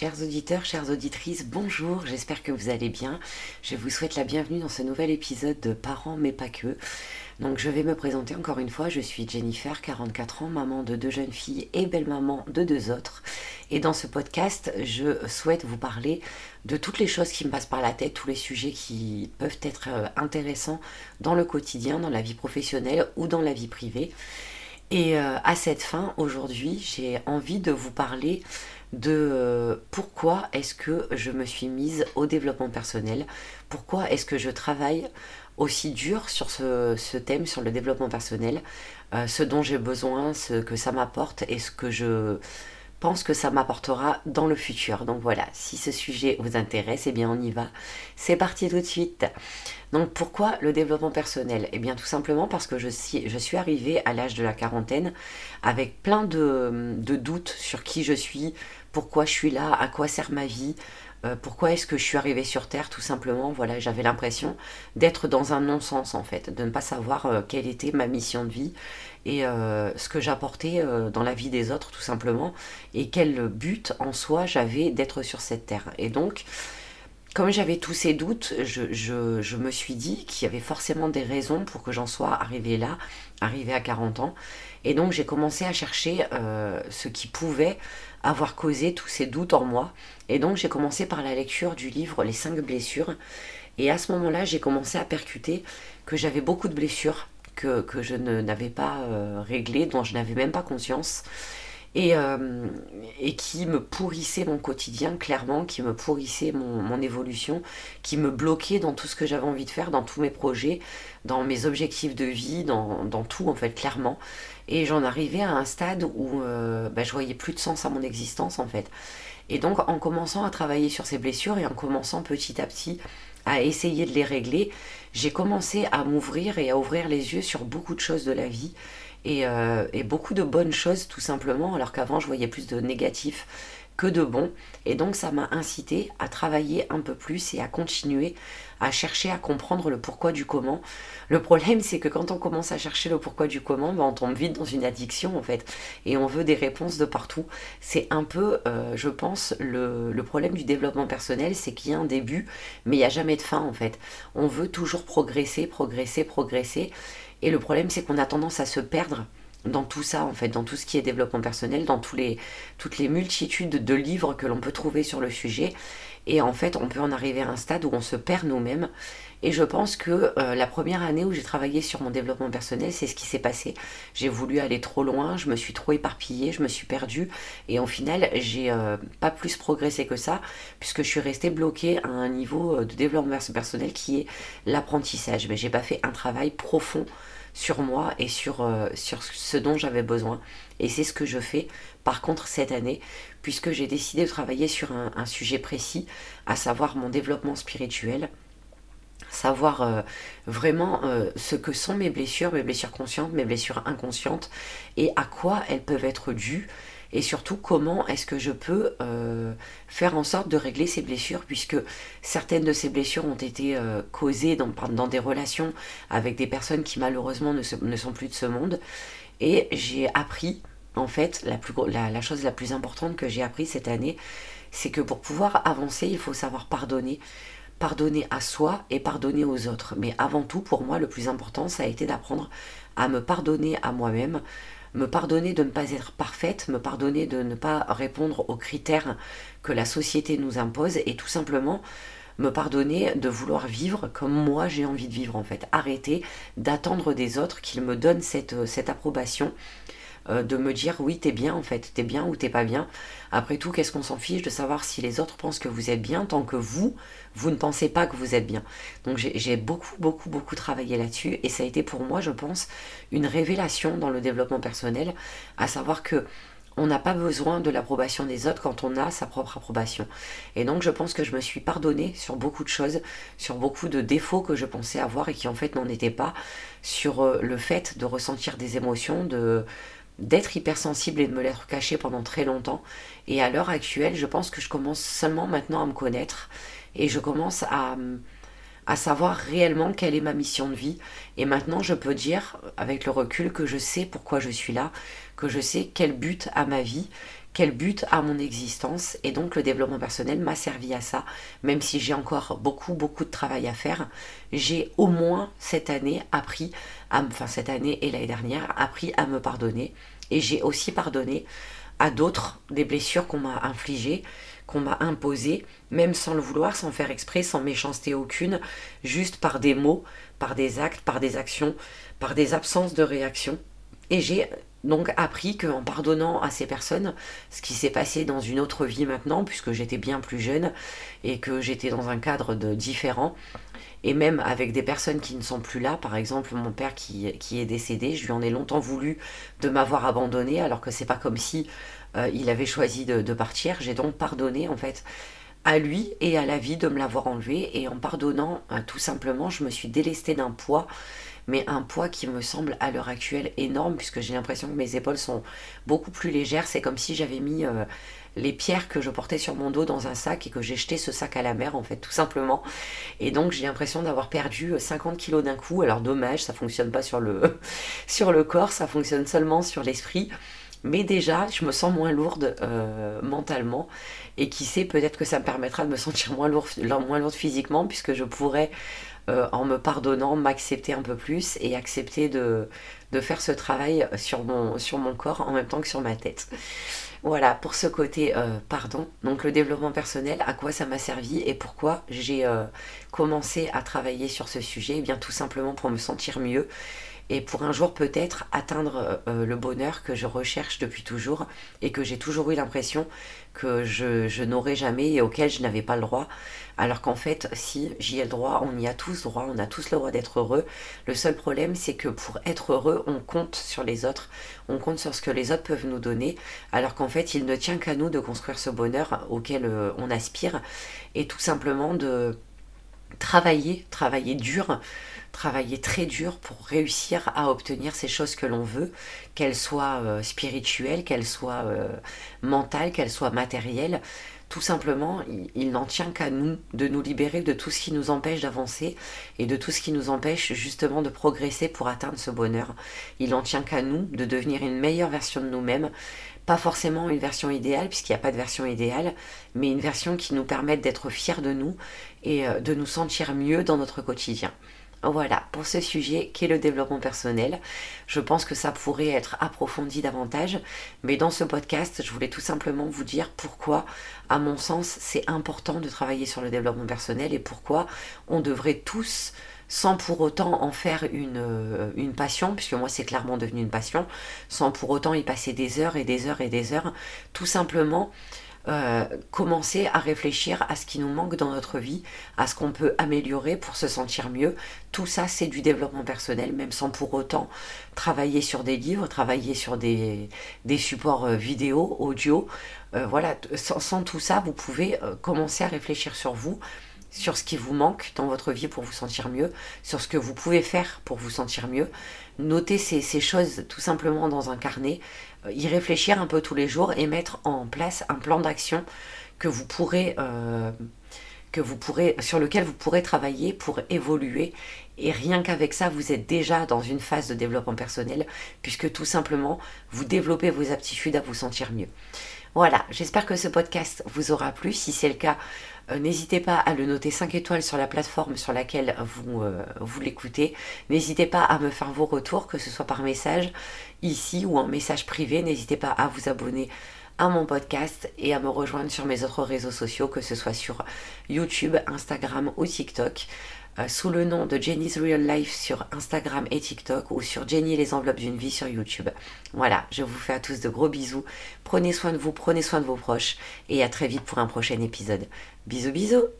Chers auditeurs, chères auditrices, bonjour, j'espère que vous allez bien. Je vous souhaite la bienvenue dans ce nouvel épisode de Parents mais pas que. Donc je vais me présenter encore une fois, je suis Jennifer, 44 ans, maman de deux jeunes filles et belle-maman de deux autres. Et dans ce podcast, je souhaite vous parler de toutes les choses qui me passent par la tête, tous les sujets qui peuvent être euh, intéressants dans le quotidien, dans la vie professionnelle ou dans la vie privée. Et euh, à cette fin, aujourd'hui, j'ai envie de vous parler de euh, pourquoi est-ce que je me suis mise au développement personnel, pourquoi est-ce que je travaille aussi dur sur ce, thème, sur le développement personnel, euh, ce dont j'ai besoin, ce que ça m'apporte et ce que je pense que ça m'apportera dans le futur. Donc voilà, si ce sujet vous intéresse, eh bien on y va. C'est parti tout de suite. Donc pourquoi le développement personnel? Eh bien tout simplement parce que je suis, arrivée à l'âge de la quarantaine avec plein de doutes sur qui je suis, pourquoi je suis là, à quoi sert ma vie, euh, pourquoi est-ce que je suis arrivée sur Terre tout simplement Voilà, j'avais l'impression d'être dans un non-sens en fait, de ne pas savoir euh, quelle était ma mission de vie et euh, ce que j'apportais dans la vie des autres tout simplement et quel but en soi j'avais d'être sur cette Terre. Et donc, comme j'avais tous ces doutes, je, me suis dit qu'il y avait forcément des raisons pour que j'en sois arrivée là, arrivée à 40 ans. Et donc j'ai commencé à chercher ce qui pouvait avoir causé tous ces doutes en moi. Et donc j'ai commencé par la lecture du livre Les cinq blessures. Et à ce moment-là, j'ai commencé à percuter que j'avais beaucoup de blessures que, je n'avais pas euh, réglées, dont je n'avais même pas conscience. Et, euh, et, qui me pourrissait mon quotidien, clairement, qui me pourrissait mon, évolution, qui me bloquait dans tout ce que j'avais envie de faire, dans tous mes projets, dans mes objectifs de vie, dans, dans tout, en fait, clairement. Et j'en arrivais à un stade où euh, bah, je voyais plus de sens à mon existence en fait. Et donc en commençant à travailler sur ces blessures et en commençant petit à petit à essayer de les régler, j'ai commencé à m'ouvrir et à ouvrir les yeux sur beaucoup de choses de la vie et, euh, et beaucoup de bonnes choses tout simplement, alors qu'avant je voyais plus de négatifs que de bons. Et donc ça m'a incité à travailler un peu plus et à continuer à chercher à comprendre le pourquoi du comment. Le problème, c'est que quand on commence à chercher le pourquoi du comment, ben, on tombe vite dans une addiction en fait. Et on veut des réponses de partout. C'est un peu, euh, je pense, le, problème du développement personnel, c'est qu'il y a un début, mais il n'y a jamais de fin en fait. On veut toujours progresser, progresser, progresser. Et le problème, c'est qu'on a tendance à se perdre dans tout ça, en fait, dans tout ce qui est développement personnel, dans toutes les multitudes de livres que l'on peut trouver sur le sujet. Et en fait, on peut en arriver à un stade où on se perd nous-mêmes. Et je pense que euh, la première année où j'ai travaillé sur mon développement personnel, c'est ce qui s'est passé. J'ai voulu aller trop loin, je me suis trop éparpillée, je me suis perdue. Et au final, j'ai euh, pas plus progressé que ça, puisque je suis restée bloquée à un niveau euh, de développement personnel qui est l'apprentissage. Mais j'ai pas fait un travail profond sur moi et sur, euh, sur ce dont j'avais besoin. Et c'est ce que je fais par contre cette année, puisque j'ai décidé de travailler sur un, sujet précis, à savoir mon développement spirituel savoir euh, vraiment euh, ce que sont mes blessures, mes blessures conscientes, mes blessures inconscientes, et à quoi elles peuvent être dues, et surtout comment est-ce que je peux euh, faire en sorte de régler ces blessures puisque certaines de ces blessures ont été euh, causées dans, des relations avec des personnes qui malheureusement ne, sont plus de ce monde. Et j'ai appris en fait la chose la plus importante que j'ai appris cette année c'est que pour pouvoir avancer il faut savoir pardonner. Pardonner à soi et pardonner aux autres. Mais avant tout pour moi le plus important ça a été d'apprendre à me pardonner à moi-même me pardonner de ne pas être parfaite, me pardonner de ne pas répondre aux critères que la société nous impose et tout simplement me pardonner de vouloir vivre comme moi j'ai envie de vivre en fait. Arrêter d'attendre des autres qu'ils me donnent cette, cette approbation euh, de me dire oui t'es bien en fait, t'es bien ou t'es pas bien. Après tout, qu'est-ce qu'on s'en fiche de savoir si les autres pensent que vous êtes bien tant que vous, vous ne pensez pas que vous êtes bien. Donc j'ai beaucoup, beaucoup, beaucoup travaillé là-dessus et ça a été pour moi, je pense, une révélation dans le développement personnel, à savoir que on n'a pas besoin de l'approbation des autres quand on a sa propre approbation. Et donc je pense que je me suis pardonnée sur beaucoup de choses, sur beaucoup de défauts que je pensais avoir et qui en fait n'en étaient pas, sur euh, le fait de ressentir des émotions, de d'être hypersensible et de me l'être caché pendant très longtemps. Et à l'heure actuelle, je pense que je commence seulement maintenant à me connaître et je commence à, à savoir réellement quelle est ma mission de vie. Et maintenant, je peux dire, avec le recul, que je sais pourquoi je suis là, que je sais quel but a ma vie, quel but a mon existence. Et donc, le développement personnel m'a servi à ça, même si j'ai encore beaucoup, beaucoup de travail à faire. J'ai au moins cette année appris, à, enfin cette année et l'année dernière, appris à me pardonner. Et j'ai aussi pardonné à d'autres des blessures qu'on m'a infligées qu'on m'a imposé, même sans le vouloir, sans faire exprès, sans méchanceté aucune, juste par des mots, par des actes, par des actions, par des absences de réaction. Et j'ai donc appris qu'en pardonnant à ces personnes, ce qui s'est passé dans une autre vie maintenant, puisque j'étais bien plus jeune et que j'étais dans un cadre de différent, et même avec des personnes qui ne sont plus là, par exemple mon père qui, qui est décédé, je lui en ai longtemps voulu de m'avoir abandonné, alors que c'est pas comme si euh, il avait choisi de, partir. J'ai donc pardonné en fait à lui et à la vie de me l'avoir enlevé. Et en pardonnant, euh, tout simplement, je me suis délestée d'un poids, mais un poids qui me semble à l'heure actuelle énorme, puisque j'ai l'impression que mes épaules sont beaucoup plus légères. C'est comme si j'avais mis euh, les pierres que je portais sur mon dos dans un sac et que j'ai jeté ce sac à la mer, en fait, tout simplement. Et donc, j'ai l'impression d'avoir perdu 50 kilos d'un coup. Alors, dommage, ça fonctionne pas sur le, sur le corps, ça fonctionne seulement sur l'esprit. Mais déjà, je me sens moins lourde euh, mentalement. Et qui sait, peut-être que ça me permettra de me sentir moins lourde, moins lourde physiquement, puisque je pourrais, euh, en me pardonnant, m'accepter un peu plus et accepter de, faire ce travail sur mon, sur mon corps en même temps que sur ma tête. Voilà, pour ce côté euh, pardon. Donc le développement personnel, à quoi ça m'a servi et pourquoi j'ai commencé à travailler sur ce sujet? Eh bien tout simplement pour me sentir mieux et pour un jour peut-être atteindre euh, le bonheur que je recherche depuis toujours et que j'ai toujours eu l'impression que je, n'aurais jamais et auquel je n'avais pas le droit. Alors qu'en fait, si j'y ai le droit, on y a tous droit, on a tous le droit d'être heureux. Le seul problème, c'est que pour être heureux, on compte sur les autres, on compte sur ce que les autres peuvent nous donner, alors qu'en fait, il ne tient qu'à nous de construire ce bonheur auquel euh, on aspire et tout simplement de travailler, travailler dur travailler très dur pour réussir à obtenir ces choses que l'on veut, qu'elles soient euh, spirituelles, qu'elles soient euh, mentales, qu'elles soient matérielles. Tout simplement, il, n'en tient qu'à nous de nous libérer de tout ce qui nous empêche d'avancer et de tout ce qui nous empêche justement de progresser pour atteindre ce bonheur. Il n'en tient qu'à nous de devenir une meilleure version de nous-mêmes pas forcément une version idéale, puisqu'il n'y a pas de version idéale, mais une version qui nous permette d'être fiers de nous et euh, de nous sentir mieux dans notre quotidien. Voilà, pour ce sujet qui est le développement personnel, je pense que ça pourrait être approfondi davantage, mais dans ce podcast, je voulais tout simplement vous dire pourquoi, à mon sens, c'est important de travailler sur le développement personnel et pourquoi on devrait tous sans pour autant en faire une, euh, une passion, puisque moi c'est clairement devenu une passion, sans pour autant y passer des heures et des heures et des heures, tout simplement euh, commencer à réfléchir à ce qui nous manque dans notre vie, à ce qu'on peut améliorer pour se sentir mieux. Tout ça, c'est du développement personnel, même sans pour autant travailler sur des livres, travailler sur des, des supports euh, vidéo, audio. Voilà, sans, tout ça, vous pouvez commencer à réfléchir sur vous, sur ce qui vous manque dans votre vie pour vous sentir mieux, sur ce que vous pouvez faire pour vous sentir mieux. Notez ces, choses tout simplement dans un carnet euh, y réfléchir un peu tous les jours et mettre en place un plan d'action que vous pourrez euh, que vous pourrez sur lequel vous pourrez travailler pour évoluer et rien qu'avec ça vous êtes déjà dans une phase de développement personnel puisque tout simplement vous développez vos aptitudes à vous sentir mieux. Voilà, j'espère que ce podcast vous aura plu. Si c'est le cas, euh, n'hésitez pas à le noter 5 étoiles sur la plateforme sur laquelle vous, euh, vous l'écoutez. N'hésitez pas à me faire vos retours, que ce soit par message ici ou en message privé. N'hésitez pas à vous abonner à mon podcast et à me rejoindre sur mes autres réseaux sociaux, que ce soit sur YouTube, Instagram ou TikTok. Euh, sous le nom de Jenny's Real Life sur Instagram et TikTok ou sur Jenny les enveloppes d'une vie sur YouTube. Voilà, je vous fais à tous de gros bisous. Prenez soin de vous, prenez soin de vos proches et à très vite pour un prochain épisode. Bisous bisous